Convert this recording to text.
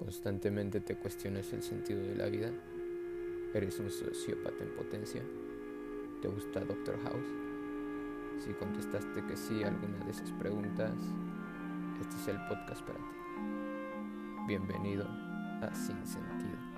Constantemente te cuestionas el sentido de la vida. ¿Eres un sociópata en potencia? ¿Te gusta Doctor House? Si contestaste que sí a alguna de esas preguntas, este es el podcast para ti. Bienvenido a Sin Sentido.